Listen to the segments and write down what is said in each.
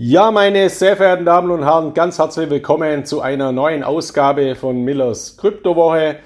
Ja, meine sehr verehrten Damen und Herren, ganz herzlich willkommen zu einer neuen Ausgabe von Millers Kryptowoche.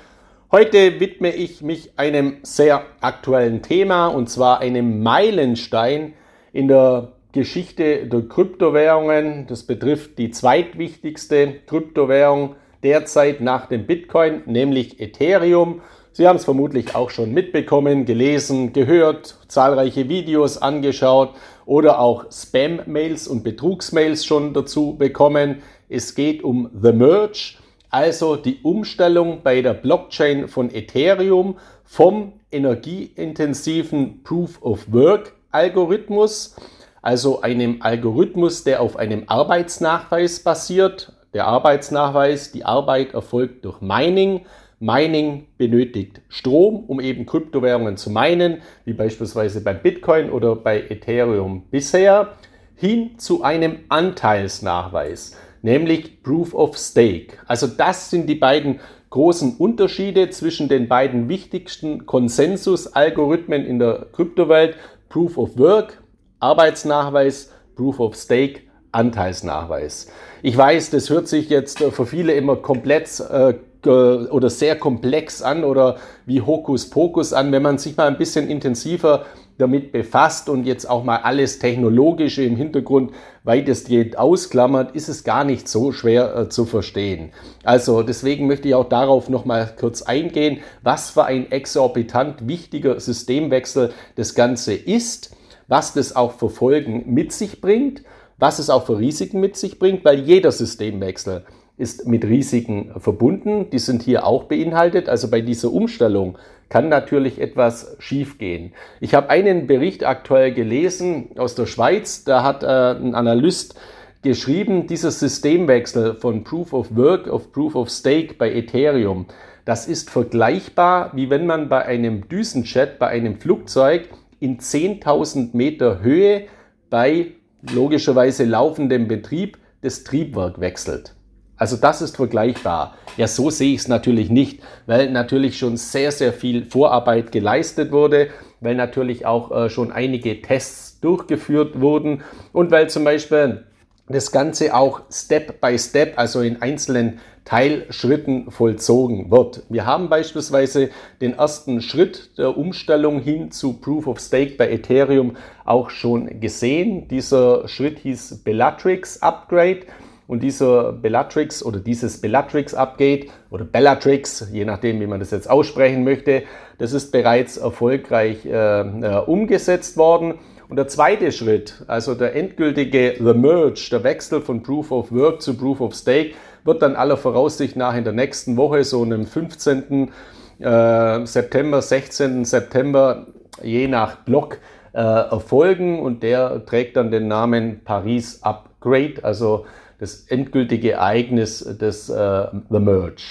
Heute widme ich mich einem sehr aktuellen Thema und zwar einem Meilenstein in der Geschichte der Kryptowährungen. Das betrifft die zweitwichtigste Kryptowährung derzeit nach dem Bitcoin, nämlich Ethereum. Sie haben es vermutlich auch schon mitbekommen, gelesen, gehört, zahlreiche Videos angeschaut oder auch Spam-Mails und Betrugsmails schon dazu bekommen. Es geht um The Merge, also die Umstellung bei der Blockchain von Ethereum vom energieintensiven Proof of Work Algorithmus, also einem Algorithmus, der auf einem Arbeitsnachweis basiert. Der Arbeitsnachweis, die Arbeit erfolgt durch Mining Mining benötigt Strom, um eben Kryptowährungen zu meinen, wie beispielsweise beim Bitcoin oder bei Ethereum bisher, hin zu einem Anteilsnachweis, nämlich Proof of Stake. Also das sind die beiden großen Unterschiede zwischen den beiden wichtigsten Konsensusalgorithmen in der Kryptowelt, Proof of Work, Arbeitsnachweis, Proof of Stake, Anteilsnachweis. Ich weiß, das hört sich jetzt für viele immer komplett äh, oder sehr komplex an oder wie Hokuspokus an. Wenn man sich mal ein bisschen intensiver damit befasst und jetzt auch mal alles Technologische im Hintergrund weitestgehend ausklammert, ist es gar nicht so schwer äh, zu verstehen. Also deswegen möchte ich auch darauf noch mal kurz eingehen, was für ein exorbitant wichtiger Systemwechsel das Ganze ist, was das auch für Folgen mit sich bringt, was es auch für Risiken mit sich bringt, weil jeder Systemwechsel ist mit Risiken verbunden. Die sind hier auch beinhaltet. Also bei dieser Umstellung kann natürlich etwas schiefgehen. Ich habe einen Bericht aktuell gelesen aus der Schweiz. Da hat äh, ein Analyst geschrieben, dieser Systemwechsel von Proof of Work auf Proof of Stake bei Ethereum, das ist vergleichbar, wie wenn man bei einem Düsenjet, bei einem Flugzeug in 10.000 Meter Höhe bei logischerweise laufendem Betrieb das Triebwerk wechselt. Also das ist vergleichbar. Ja, so sehe ich es natürlich nicht, weil natürlich schon sehr, sehr viel Vorarbeit geleistet wurde, weil natürlich auch äh, schon einige Tests durchgeführt wurden und weil zum Beispiel das Ganze auch Step by Step, also in einzelnen Teilschritten vollzogen wird. Wir haben beispielsweise den ersten Schritt der Umstellung hin zu Proof of Stake bei Ethereum auch schon gesehen. Dieser Schritt hieß Bellatrix Upgrade. Und dieser Bellatrix oder dieses Bellatrix Upgate oder Bellatrix, je nachdem, wie man das jetzt aussprechen möchte, das ist bereits erfolgreich äh, äh, umgesetzt worden. Und der zweite Schritt, also der endgültige The Merge, der Wechsel von Proof of Work zu Proof of Stake, wird dann aller Voraussicht nach in der nächsten Woche, so am 15. Äh, September, 16. September, je nach Block, äh, erfolgen. Und der trägt dann den Namen Paris Upgrade, also das endgültige Ereignis des äh, The Merge.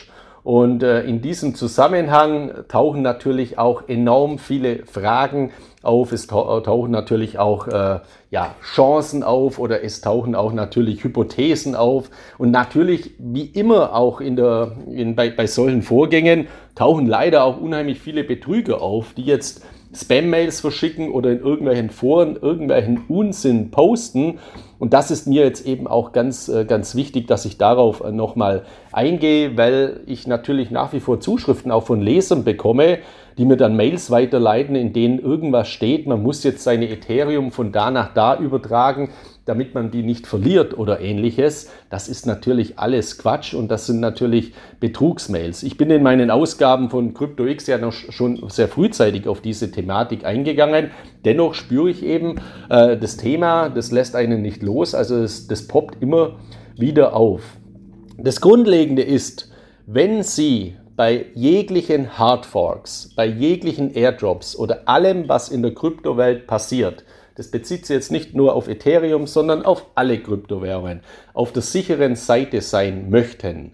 Und äh, in diesem Zusammenhang tauchen natürlich auch enorm viele Fragen auf. Es tauchen natürlich auch äh, ja, Chancen auf oder es tauchen auch natürlich Hypothesen auf. Und natürlich, wie immer auch in der, in, bei, bei solchen Vorgängen, tauchen leider auch unheimlich viele Betrüger auf, die jetzt Spam-Mails verschicken oder in irgendwelchen Foren irgendwelchen Unsinn posten. Und das ist mir jetzt eben auch ganz, äh, ganz wichtig, dass ich darauf äh, nochmal eingehe, weil ich natürlich nach wie vor Zuschriften auch von Lesern bekomme, die mir dann Mails weiterleiten, in denen irgendwas steht, man muss jetzt seine Ethereum von da nach da übertragen damit man die nicht verliert oder ähnliches. Das ist natürlich alles Quatsch und das sind natürlich Betrugsmails. Ich bin in meinen Ausgaben von CryptoX ja noch schon sehr frühzeitig auf diese Thematik eingegangen. Dennoch spüre ich eben äh, das Thema, das lässt einen nicht los, also das, das poppt immer wieder auf. Das Grundlegende ist, wenn Sie bei jeglichen Hardforks, bei jeglichen Airdrops oder allem, was in der Kryptowelt passiert, das bezieht sich jetzt nicht nur auf Ethereum, sondern auf alle Kryptowährungen, auf der sicheren Seite sein möchten,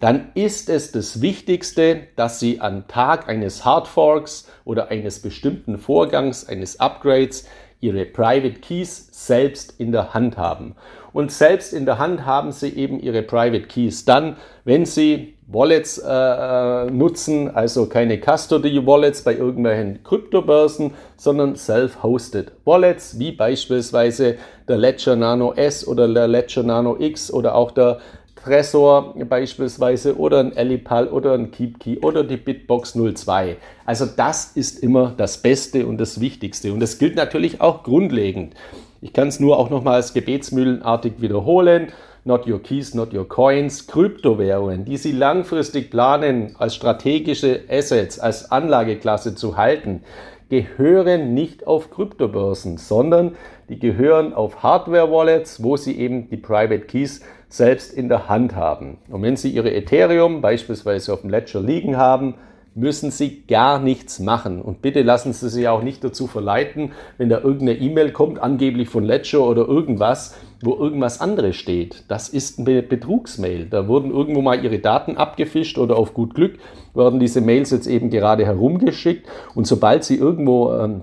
dann ist es das Wichtigste, dass Sie am Tag eines Hardforks oder eines bestimmten Vorgangs, eines Upgrades, ihre Private Keys selbst in der Hand haben. Und selbst in der Hand haben sie eben ihre Private Keys dann, wenn sie Wallets äh, äh nutzen, also keine Custody Wallets bei irgendwelchen Kryptobörsen, sondern Self-Hosted Wallets, wie beispielsweise der Ledger Nano S oder der Ledger Nano X oder auch der Tresor beispielsweise oder ein Elipal oder ein KeepKey oder die Bitbox 02. Also das ist immer das Beste und das Wichtigste und das gilt natürlich auch grundlegend. Ich kann es nur auch nochmals gebetsmühlenartig wiederholen. Not your keys, not your coins. Kryptowährungen, die Sie langfristig planen, als strategische Assets, als Anlageklasse zu halten, gehören nicht auf Kryptobörsen, sondern die gehören auf Hardware-Wallets, wo Sie eben die Private Keys selbst in der Hand haben. Und wenn Sie Ihre Ethereum beispielsweise auf dem Ledger liegen haben, müssen Sie gar nichts machen. Und bitte lassen Sie sich auch nicht dazu verleiten, wenn da irgendeine E-Mail kommt, angeblich von Ledger oder irgendwas, wo irgendwas anderes steht. Das ist eine Betrugsmail. Da wurden irgendwo mal Ihre Daten abgefischt oder auf gut Glück werden diese Mails jetzt eben gerade herumgeschickt. Und sobald Sie irgendwo ähm,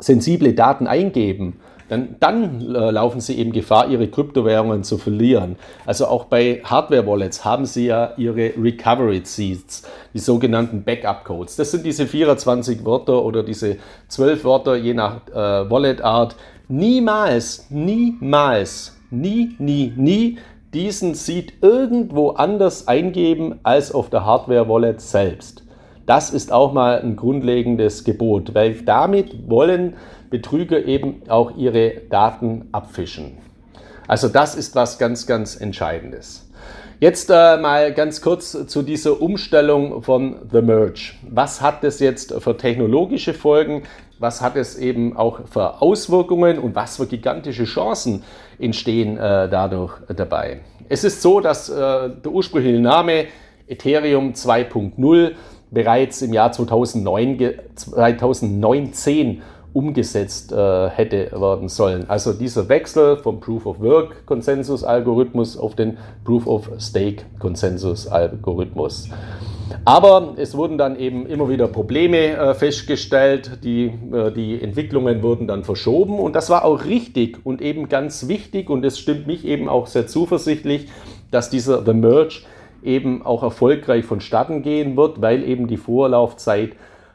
sensible Daten eingeben, dann, dann äh, laufen sie eben Gefahr, ihre Kryptowährungen zu verlieren. Also auch bei Hardware-Wallets haben sie ja ihre Recovery Seeds, die sogenannten Backup-Codes. Das sind diese 24 Wörter oder diese 12 Wörter je nach äh, Wallet-Art. Niemals, niemals, nie, nie, nie diesen Seed irgendwo anders eingeben als auf der Hardware-Wallet selbst. Das ist auch mal ein grundlegendes Gebot, weil damit wollen Betrüger eben auch ihre Daten abfischen. Also das ist was ganz, ganz Entscheidendes. Jetzt äh, mal ganz kurz zu dieser Umstellung von The Merge. Was hat das jetzt für technologische Folgen? Was hat es eben auch für Auswirkungen und was für gigantische Chancen entstehen äh, dadurch dabei? Es ist so, dass äh, der ursprüngliche Name Ethereum 2.0 bereits im Jahr 2009, 2019 umgesetzt äh, hätte werden sollen. Also dieser Wechsel vom Proof of Work Konsensus Algorithmus auf den Proof of Stake Konsensus Algorithmus. Aber es wurden dann eben immer wieder Probleme äh, festgestellt, die, äh, die Entwicklungen wurden dann verschoben und das war auch richtig und eben ganz wichtig und es stimmt mich eben auch sehr zuversichtlich, dass dieser The Merge eben auch erfolgreich vonstatten gehen wird, weil eben die Vorlaufzeit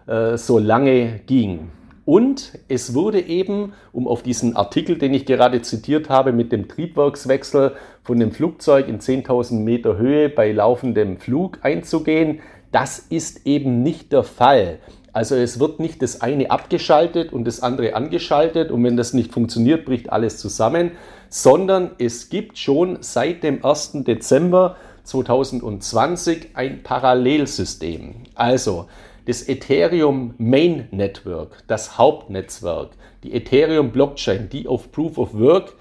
äh, so lange ging. Und es wurde eben, um auf diesen Artikel, den ich gerade zitiert habe, mit dem Triebwerkswechsel von dem Flugzeug in 10.000 Meter Höhe bei laufendem Flug einzugehen, das ist eben nicht der Fall. Also es wird nicht das eine abgeschaltet und das andere angeschaltet und wenn das nicht funktioniert, bricht alles zusammen, sondern es gibt schon seit dem 1. Dezember 2020 ein Parallelsystem. Also das Ethereum Main Network, das Hauptnetzwerk, die Ethereum Blockchain, die auf Proof of Work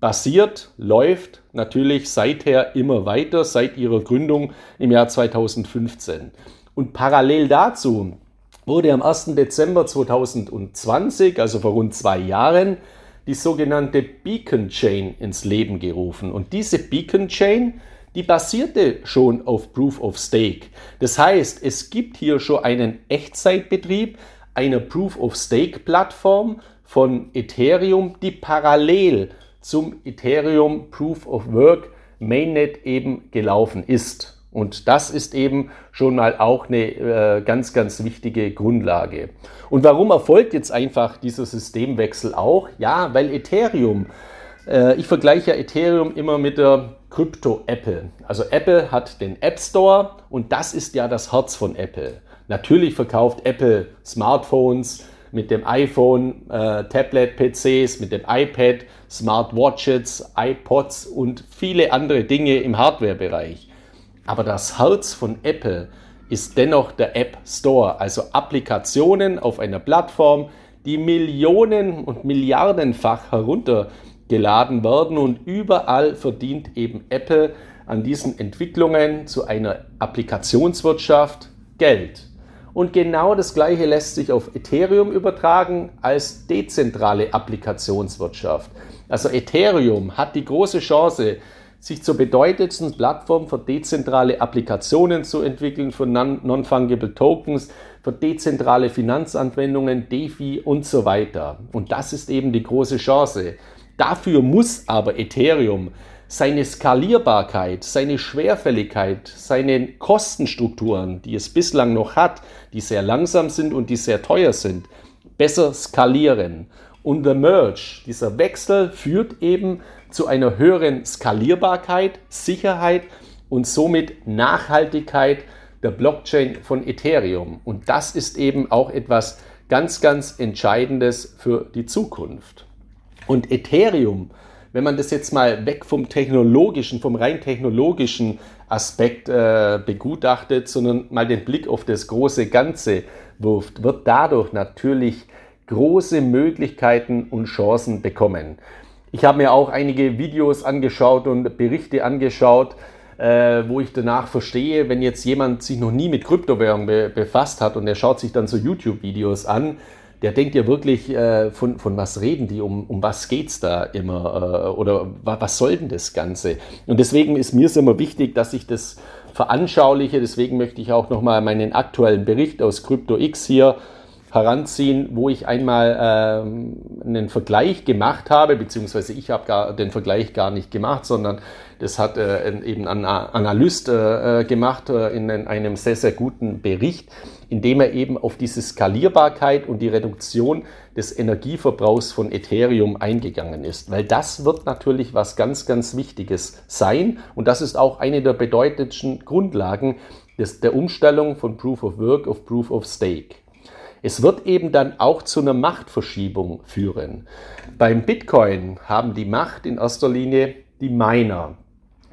basiert, läuft natürlich seither immer weiter, seit ihrer Gründung im Jahr 2015. Und parallel dazu wurde am 1. Dezember 2020, also vor rund zwei Jahren, die sogenannte Beacon Chain ins Leben gerufen. Und diese Beacon Chain die basierte schon auf Proof of Stake. Das heißt, es gibt hier schon einen Echtzeitbetrieb einer Proof of Stake Plattform von Ethereum, die parallel zum Ethereum Proof of Work Mainnet eben gelaufen ist. Und das ist eben schon mal auch eine äh, ganz, ganz wichtige Grundlage. Und warum erfolgt jetzt einfach dieser Systemwechsel auch? Ja, weil Ethereum, äh, ich vergleiche Ethereum immer mit der Krypto Apple. Also Apple hat den App Store und das ist ja das Herz von Apple. Natürlich verkauft Apple Smartphones mit dem iPhone, äh, Tablet-PCs, mit dem iPad, Smartwatches, iPods und viele andere Dinge im Hardware-Bereich. Aber das Herz von Apple ist dennoch der App Store, also Applikationen auf einer Plattform, die Millionen und Milliardenfach herunter geladen werden und überall verdient eben Apple an diesen Entwicklungen zu einer Applikationswirtschaft Geld. Und genau das Gleiche lässt sich auf Ethereum übertragen als dezentrale Applikationswirtschaft. Also Ethereum hat die große Chance, sich zur bedeutendsten Plattform für dezentrale Applikationen zu entwickeln, für Non-Fungible Tokens, für dezentrale Finanzanwendungen, DeFi und so weiter. Und das ist eben die große Chance. Dafür muss aber Ethereum seine Skalierbarkeit, seine Schwerfälligkeit, seine Kostenstrukturen, die es bislang noch hat, die sehr langsam sind und die sehr teuer sind, besser skalieren. Und der Merge, dieser Wechsel führt eben zu einer höheren Skalierbarkeit, Sicherheit und somit Nachhaltigkeit der Blockchain von Ethereum. Und das ist eben auch etwas ganz, ganz Entscheidendes für die Zukunft. Und Ethereum, wenn man das jetzt mal weg vom technologischen, vom rein technologischen Aspekt äh, begutachtet, sondern mal den Blick auf das große Ganze wirft, wird dadurch natürlich große Möglichkeiten und Chancen bekommen. Ich habe mir auch einige Videos angeschaut und Berichte angeschaut, äh, wo ich danach verstehe, wenn jetzt jemand sich noch nie mit Kryptowährung be befasst hat und er schaut sich dann so YouTube-Videos an, der denkt ja wirklich, äh, von, von was reden die, um, um was es da immer äh, oder was soll denn das Ganze? Und deswegen ist mir es immer wichtig, dass ich das veranschauliche. Deswegen möchte ich auch nochmal meinen aktuellen Bericht aus CryptoX hier heranziehen, wo ich einmal ähm, einen Vergleich gemacht habe, beziehungsweise ich habe den Vergleich gar nicht gemacht, sondern das hat äh, eben ein Analyst äh, äh, gemacht äh, in einem sehr, sehr guten Bericht, in dem er eben auf diese Skalierbarkeit und die Reduktion des Energieverbrauchs von Ethereum eingegangen ist. Weil das wird natürlich was ganz, ganz Wichtiges sein und das ist auch eine der bedeutendsten Grundlagen des, der Umstellung von Proof of Work auf Proof of Stake. Es wird eben dann auch zu einer Machtverschiebung führen. Beim Bitcoin haben die Macht in erster Linie die Miner.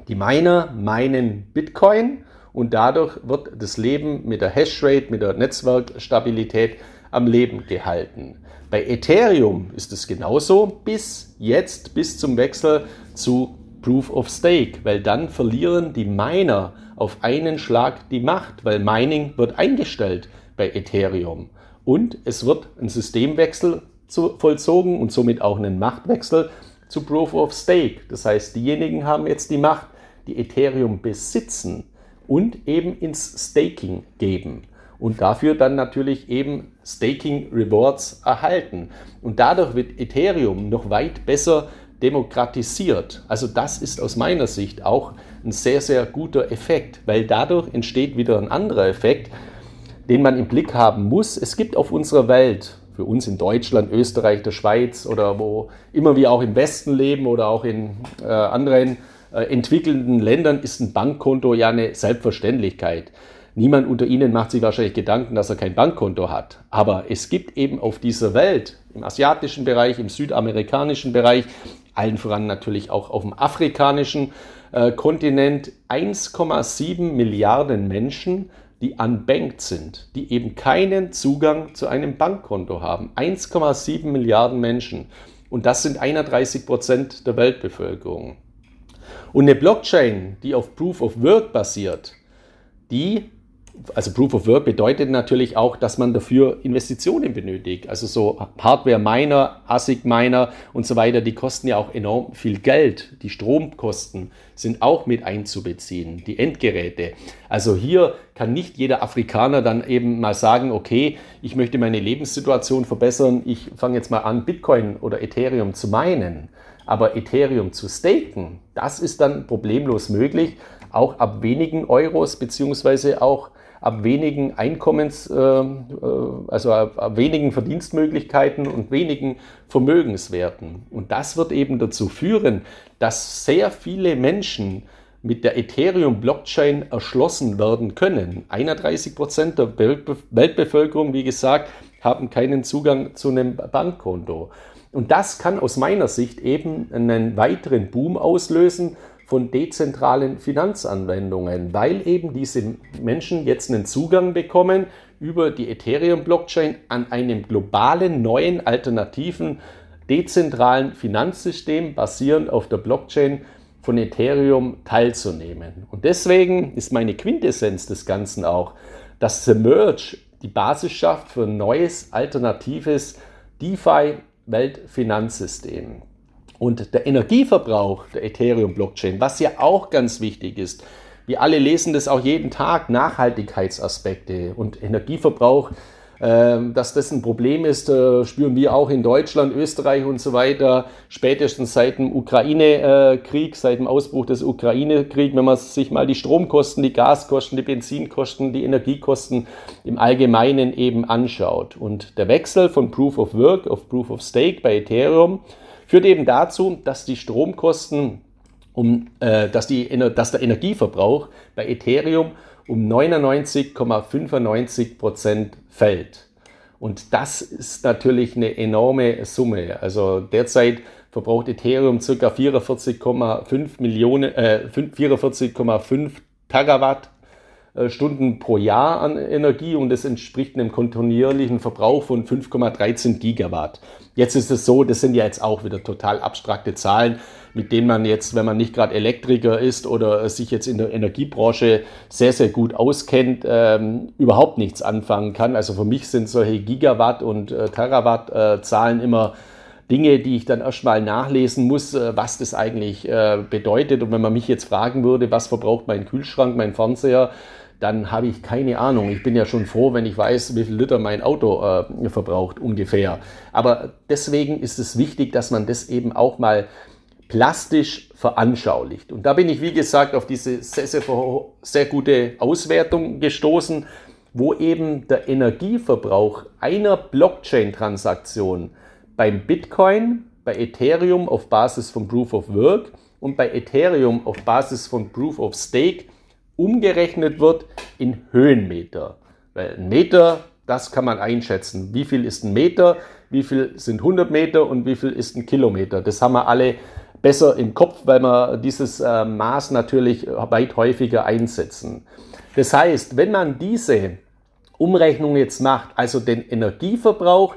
Die Miner meinen Bitcoin und dadurch wird das Leben mit der Hashrate, mit der Netzwerkstabilität am Leben gehalten. Bei Ethereum ist es genauso bis jetzt, bis zum Wechsel zu Proof of Stake, weil dann verlieren die Miner auf einen Schlag die Macht, weil Mining wird eingestellt bei Ethereum. Und es wird ein Systemwechsel zu, vollzogen und somit auch einen Machtwechsel zu Proof of Stake. Das heißt, diejenigen haben jetzt die Macht, die Ethereum besitzen und eben ins Staking geben und dafür dann natürlich eben Staking Rewards erhalten. Und dadurch wird Ethereum noch weit besser demokratisiert. Also das ist aus meiner Sicht auch ein sehr, sehr guter Effekt, weil dadurch entsteht wieder ein anderer Effekt, den man im Blick haben muss. Es gibt auf unserer Welt, für uns in Deutschland, Österreich, der Schweiz oder wo immer wir auch im Westen leben oder auch in äh, anderen entwickelnden Ländern ist ein Bankkonto ja eine Selbstverständlichkeit. Niemand unter Ihnen macht sich wahrscheinlich Gedanken, dass er kein Bankkonto hat. Aber es gibt eben auf dieser Welt, im asiatischen Bereich, im südamerikanischen Bereich, allen voran natürlich auch auf dem afrikanischen äh, Kontinent, 1,7 Milliarden Menschen, die unbanked sind, die eben keinen Zugang zu einem Bankkonto haben. 1,7 Milliarden Menschen. Und das sind 31 Prozent der Weltbevölkerung. Und eine Blockchain, die auf Proof of Work basiert, die also Proof of Work bedeutet natürlich auch, dass man dafür Investitionen benötigt. Also so Hardware-Miner, ASIC-Miner und so weiter, die kosten ja auch enorm viel Geld. Die Stromkosten sind auch mit einzubeziehen, die Endgeräte. Also hier kann nicht jeder Afrikaner dann eben mal sagen, okay, ich möchte meine Lebenssituation verbessern, ich fange jetzt mal an, Bitcoin oder Ethereum zu meinen. Aber Ethereum zu staken, das ist dann problemlos möglich, auch ab wenigen Euros beziehungsweise auch ab wenigen Einkommens, äh, äh, also ab wenigen Verdienstmöglichkeiten und wenigen Vermögenswerten. Und das wird eben dazu führen, dass sehr viele Menschen mit der Ethereum-Blockchain erschlossen werden können. 31 Prozent der Weltbevölkerung, wie gesagt, haben keinen Zugang zu einem Bankkonto. Und das kann aus meiner Sicht eben einen weiteren Boom auslösen von dezentralen Finanzanwendungen, weil eben diese Menschen jetzt einen Zugang bekommen über die Ethereum-Blockchain an einem globalen, neuen, alternativen, dezentralen Finanzsystem basierend auf der Blockchain von Ethereum teilzunehmen. Und deswegen ist meine Quintessenz des Ganzen auch, dass The Merge die Basis schafft für ein neues, alternatives DeFi-Weltfinanzsystem. Und der Energieverbrauch der Ethereum-Blockchain, was ja auch ganz wichtig ist, wir alle lesen das auch jeden Tag, Nachhaltigkeitsaspekte und Energieverbrauch dass das ein Problem ist, äh, spüren wir auch in Deutschland, Österreich und so weiter, spätestens seit dem Ukraine-Krieg, seit dem Ausbruch des Ukraine-Kriegs, wenn man sich mal die Stromkosten, die Gaskosten, die Benzinkosten, die Energiekosten im Allgemeinen eben anschaut. Und der Wechsel von Proof of Work auf Proof of Stake bei Ethereum führt eben dazu, dass die Stromkosten um, äh, dass, die, dass der Energieverbrauch bei Ethereum um 99,95 Prozent fällt. Und das ist natürlich eine enorme Summe. Also derzeit verbraucht Ethereum ca. 44,5 Millionen, äh, 44,5 Terawatt Stunden pro Jahr an Energie und das entspricht einem kontinuierlichen Verbrauch von 5,13 Gigawatt. Jetzt ist es so, das sind ja jetzt auch wieder total abstrakte Zahlen, mit denen man jetzt, wenn man nicht gerade Elektriker ist oder sich jetzt in der Energiebranche sehr, sehr gut auskennt, ähm, überhaupt nichts anfangen kann. Also für mich sind solche Gigawatt und äh, Terawatt äh, immer Dinge, die ich dann erstmal nachlesen muss, äh, was das eigentlich äh, bedeutet. Und wenn man mich jetzt fragen würde, was verbraucht mein Kühlschrank, mein Fernseher, dann habe ich keine Ahnung. Ich bin ja schon froh, wenn ich weiß, wie viel Liter mein Auto äh, verbraucht ungefähr. Aber deswegen ist es wichtig, dass man das eben auch mal plastisch veranschaulicht. Und da bin ich, wie gesagt, auf diese sehr, sehr, sehr gute Auswertung gestoßen, wo eben der Energieverbrauch einer Blockchain-Transaktion beim Bitcoin, bei Ethereum auf Basis von Proof of Work und bei Ethereum auf Basis von Proof of Stake umgerechnet wird in Höhenmeter. Weil ein Meter, das kann man einschätzen. Wie viel ist ein Meter, wie viel sind 100 Meter und wie viel ist ein Kilometer. Das haben wir alle besser im Kopf, weil wir dieses äh, Maß natürlich weit häufiger einsetzen. Das heißt, wenn man diese Umrechnung jetzt macht, also den Energieverbrauch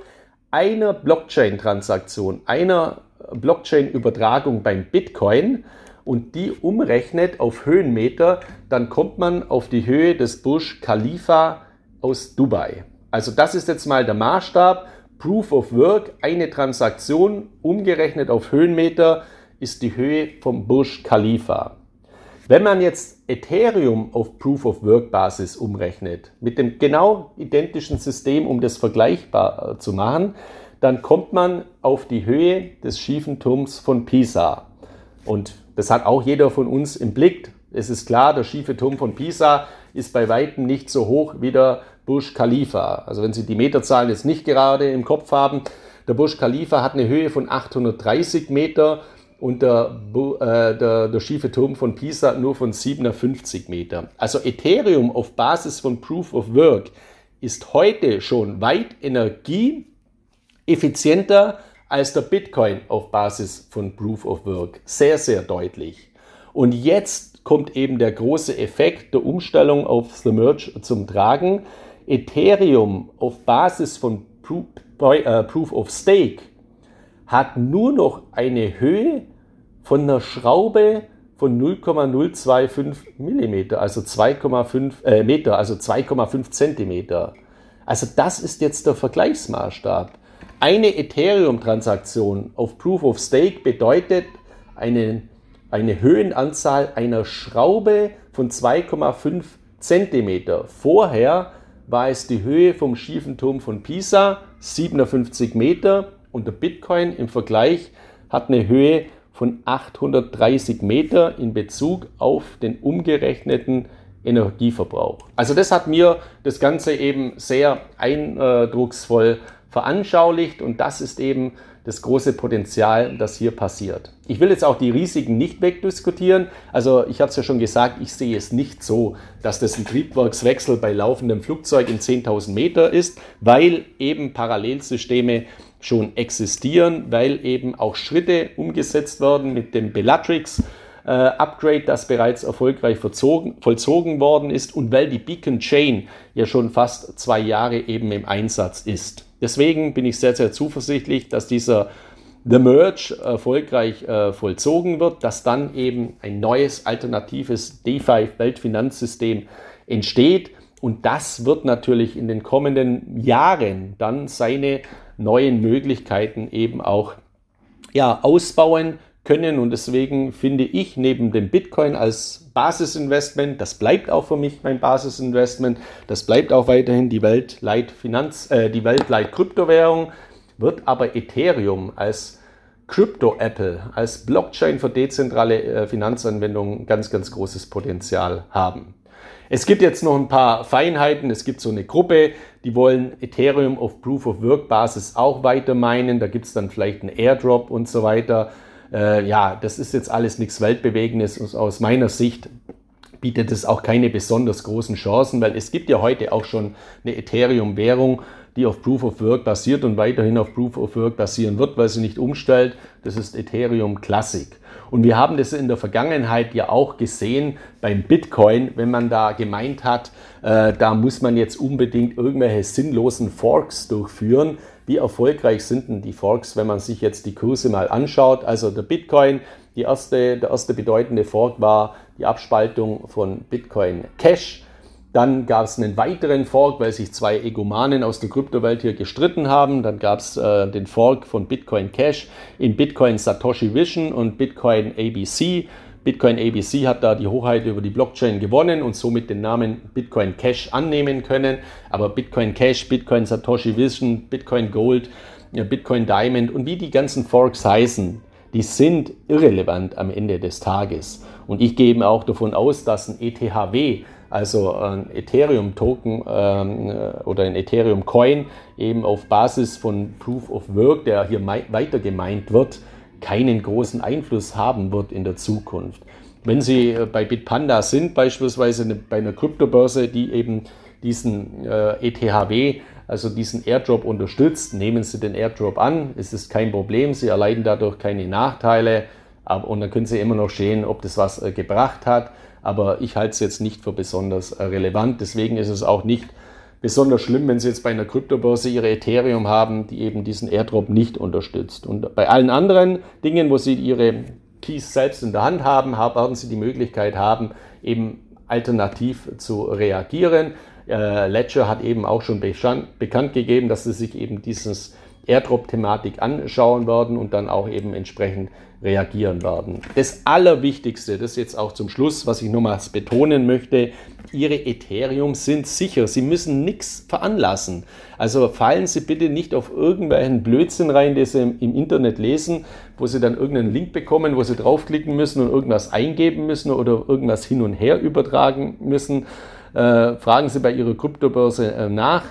einer Blockchain-Transaktion, einer Blockchain-Übertragung beim Bitcoin, und die umrechnet auf Höhenmeter, dann kommt man auf die Höhe des Burj Khalifa aus Dubai. Also das ist jetzt mal der Maßstab. Proof of Work, eine Transaktion umgerechnet auf Höhenmeter ist die Höhe vom Burj Khalifa. Wenn man jetzt Ethereum auf Proof of Work Basis umrechnet, mit dem genau identischen System, um das vergleichbar äh, zu machen, dann kommt man auf die Höhe des schiefen Turms von Pisa. Und das hat auch jeder von uns im Blick. Es ist klar, der schiefe Turm von Pisa ist bei weitem nicht so hoch wie der Burj Khalifa. Also wenn Sie die Meterzahlen jetzt nicht gerade im Kopf haben, der Burj Khalifa hat eine Höhe von 830 Meter und der, äh, der, der schiefe Turm von Pisa nur von 750 Meter. Also Ethereum auf Basis von Proof of Work ist heute schon weit energieeffizienter als der Bitcoin auf Basis von Proof of Work. Sehr, sehr deutlich. Und jetzt kommt eben der große Effekt der Umstellung auf The Merge zum Tragen. Ethereum auf Basis von Proof, äh, Proof of Stake hat nur noch eine Höhe von einer Schraube von 0,025 mm, also 2,5 äh, Meter, also 2,5 Zentimeter. Also das ist jetzt der Vergleichsmaßstab. Eine Ethereum-Transaktion auf Proof of Stake bedeutet eine, eine Höhenanzahl einer Schraube von 2,5 Zentimeter. Vorher war es die Höhe vom schiefen Turm von Pisa, 57 Meter, und der Bitcoin im Vergleich hat eine Höhe von 830 Meter in Bezug auf den umgerechneten Energieverbrauch. Also das hat mir das Ganze eben sehr eindrucksvoll veranschaulicht und das ist eben das große Potenzial, das hier passiert. Ich will jetzt auch die Risiken nicht wegdiskutieren. Also ich habe es ja schon gesagt, ich sehe es nicht so, dass das ein Triebwerkswechsel bei laufendem Flugzeug in 10.000 Meter ist, weil eben Parallelsysteme schon existieren, weil eben auch Schritte umgesetzt werden mit dem Bellatrix. Äh, Upgrade, das bereits erfolgreich verzogen, vollzogen worden ist und weil die Beacon Chain ja schon fast zwei Jahre eben im Einsatz ist. Deswegen bin ich sehr, sehr zuversichtlich, dass dieser The Merge erfolgreich äh, vollzogen wird, dass dann eben ein neues alternatives DeFi-Weltfinanzsystem entsteht. Und das wird natürlich in den kommenden Jahren dann seine neuen Möglichkeiten eben auch ja, ausbauen können. Und deswegen finde ich neben dem Bitcoin als Basisinvestment, das bleibt auch für mich mein Basisinvestment, das bleibt auch weiterhin die Weltleit Finanz, äh, die Weltleit Kryptowährung, wird aber Ethereum als Crypto-Apple, als Blockchain für dezentrale äh, Finanzanwendungen ganz, ganz großes Potenzial haben. Es gibt jetzt noch ein paar Feinheiten. Es gibt so eine Gruppe, die wollen Ethereum auf Proof of Work Basis auch weiter meinen. Da gibt es dann vielleicht einen Airdrop und so weiter. Äh, ja, das ist jetzt alles nichts Weltbewegendes. Und aus meiner Sicht bietet es auch keine besonders großen Chancen, weil es gibt ja heute auch schon eine Ethereum-Währung, die auf Proof of Work basiert und weiterhin auf Proof of Work basieren wird, weil sie nicht umstellt. Das ist Ethereum Classic. Und wir haben das in der Vergangenheit ja auch gesehen beim Bitcoin, wenn man da gemeint hat, äh, da muss man jetzt unbedingt irgendwelche sinnlosen Forks durchführen. Wie erfolgreich sind denn die Forks, wenn man sich jetzt die Kurse mal anschaut? Also der Bitcoin, die erste, der erste bedeutende Fork war die Abspaltung von Bitcoin Cash. Dann gab es einen weiteren Fork, weil sich zwei Egomanen aus der Kryptowelt hier gestritten haben. Dann gab es äh, den Fork von Bitcoin Cash in Bitcoin Satoshi Vision und Bitcoin ABC. Bitcoin ABC hat da die Hoheit über die Blockchain gewonnen und somit den Namen Bitcoin Cash annehmen können. Aber Bitcoin Cash, Bitcoin Satoshi Vision, Bitcoin Gold, Bitcoin Diamond und wie die ganzen Forks heißen, die sind irrelevant am Ende des Tages. Und ich gehe auch davon aus, dass ein ETHW, also ein Ethereum-Token ähm, oder ein Ethereum-Coin, eben auf Basis von Proof of Work, der hier weiter gemeint wird, keinen großen Einfluss haben wird in der Zukunft. Wenn Sie äh, bei Bitpanda sind, beispielsweise bei einer Kryptobörse, die eben diesen äh, ETHW, also diesen Airdrop unterstützt, nehmen Sie den Airdrop an. Es ist kein Problem, Sie erleiden dadurch keine Nachteile. Aber, und dann können Sie immer noch sehen, ob das was äh, gebracht hat. Aber ich halte es jetzt nicht für besonders äh, relevant. Deswegen ist es auch nicht besonders schlimm, wenn Sie jetzt bei einer Kryptobörse Ihre Ethereum haben, die eben diesen Airdrop nicht unterstützt. Und bei allen anderen Dingen, wo Sie Ihre Keys selbst in der Hand haben, werden Sie die Möglichkeit haben, eben alternativ zu reagieren. Äh, Ledger hat eben auch schon bekannt gegeben, dass sie sich eben dieses Airdrop-Thematik anschauen werden und dann auch eben entsprechend reagieren werden. Das Allerwichtigste, das jetzt auch zum Schluss, was ich nochmals betonen möchte, Ihre Ethereum sind sicher. Sie müssen nichts veranlassen. Also fallen Sie bitte nicht auf irgendwelchen Blödsinn rein, den Sie im Internet lesen, wo Sie dann irgendeinen Link bekommen, wo Sie draufklicken müssen und irgendwas eingeben müssen oder irgendwas hin und her übertragen müssen. Äh, fragen Sie bei Ihrer Kryptobörse äh, nach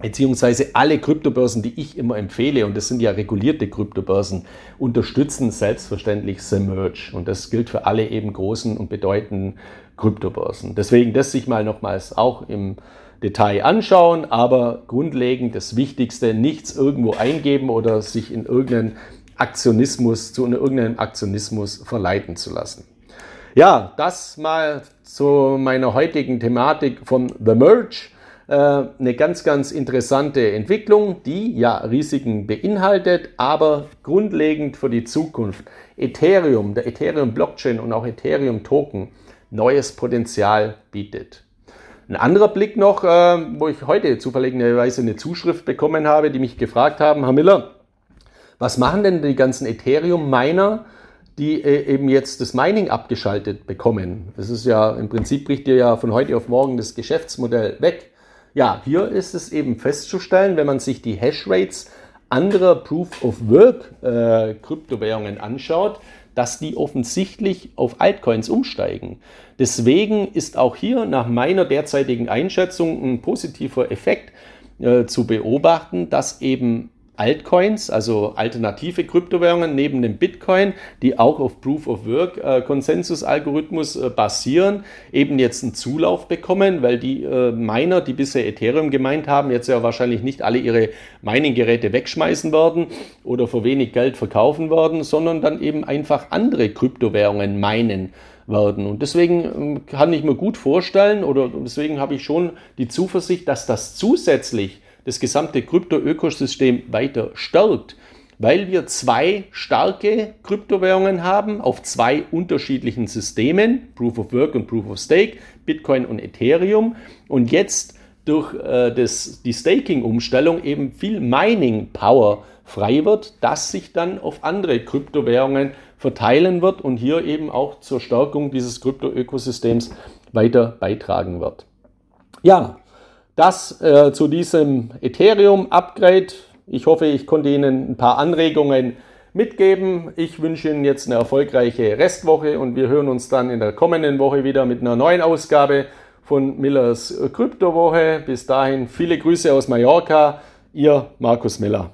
beziehungsweise alle Kryptobörsen, die ich immer empfehle, und das sind ja regulierte Kryptobörsen, unterstützen selbstverständlich Submerge. Und das gilt für alle eben großen und bedeutenden Kryptobörsen. Deswegen das sich mal nochmals auch im Detail anschauen, aber grundlegend das Wichtigste, nichts irgendwo eingeben oder sich in irgendeinen Aktionismus, zu irgendeinem Aktionismus verleiten zu lassen. Ja, das mal zu meiner heutigen Thematik von The Merge. Äh, eine ganz, ganz interessante Entwicklung, die ja Risiken beinhaltet, aber grundlegend für die Zukunft. Ethereum, der Ethereum Blockchain und auch Ethereum Token neues Potenzial bietet. Ein anderer Blick noch, äh, wo ich heute zufälligerweise eine Zuschrift bekommen habe, die mich gefragt haben, Herr Miller, was machen denn die ganzen Ethereum-Miner, die äh, eben jetzt das Mining abgeschaltet bekommen? Das ist ja im Prinzip bricht ihr ja von heute auf morgen das Geschäftsmodell weg. Ja, hier ist es eben festzustellen, wenn man sich die Hashrates anderer Proof of Work äh, Kryptowährungen anschaut, dass die offensichtlich auf Altcoins umsteigen. Deswegen ist auch hier nach meiner derzeitigen Einschätzung ein positiver Effekt äh, zu beobachten, dass eben Altcoins, also alternative Kryptowährungen neben dem Bitcoin, die auch auf Proof of Work äh, Konsensus-Algorithmus äh, basieren, eben jetzt einen Zulauf bekommen, weil die äh, Miner, die bisher Ethereum gemeint haben, jetzt ja wahrscheinlich nicht alle ihre Mining-Geräte wegschmeißen werden oder für wenig Geld verkaufen werden, sondern dann eben einfach andere Kryptowährungen meinen werden. Und deswegen ähm, kann ich mir gut vorstellen oder deswegen habe ich schon die Zuversicht, dass das zusätzlich das gesamte Krypto-Ökosystem weiter stärkt, weil wir zwei starke Kryptowährungen haben auf zwei unterschiedlichen Systemen, Proof of Work und Proof of Stake, Bitcoin und Ethereum. Und jetzt durch äh, das, die Staking-Umstellung eben viel Mining-Power frei wird, das sich dann auf andere Kryptowährungen verteilen wird und hier eben auch zur Stärkung dieses Krypto-Ökosystems weiter beitragen wird. Ja, das äh, zu diesem Ethereum-Upgrade. Ich hoffe, ich konnte Ihnen ein paar Anregungen mitgeben. Ich wünsche Ihnen jetzt eine erfolgreiche Restwoche und wir hören uns dann in der kommenden Woche wieder mit einer neuen Ausgabe von Millers Kryptowoche. Bis dahin viele Grüße aus Mallorca. Ihr Markus Miller.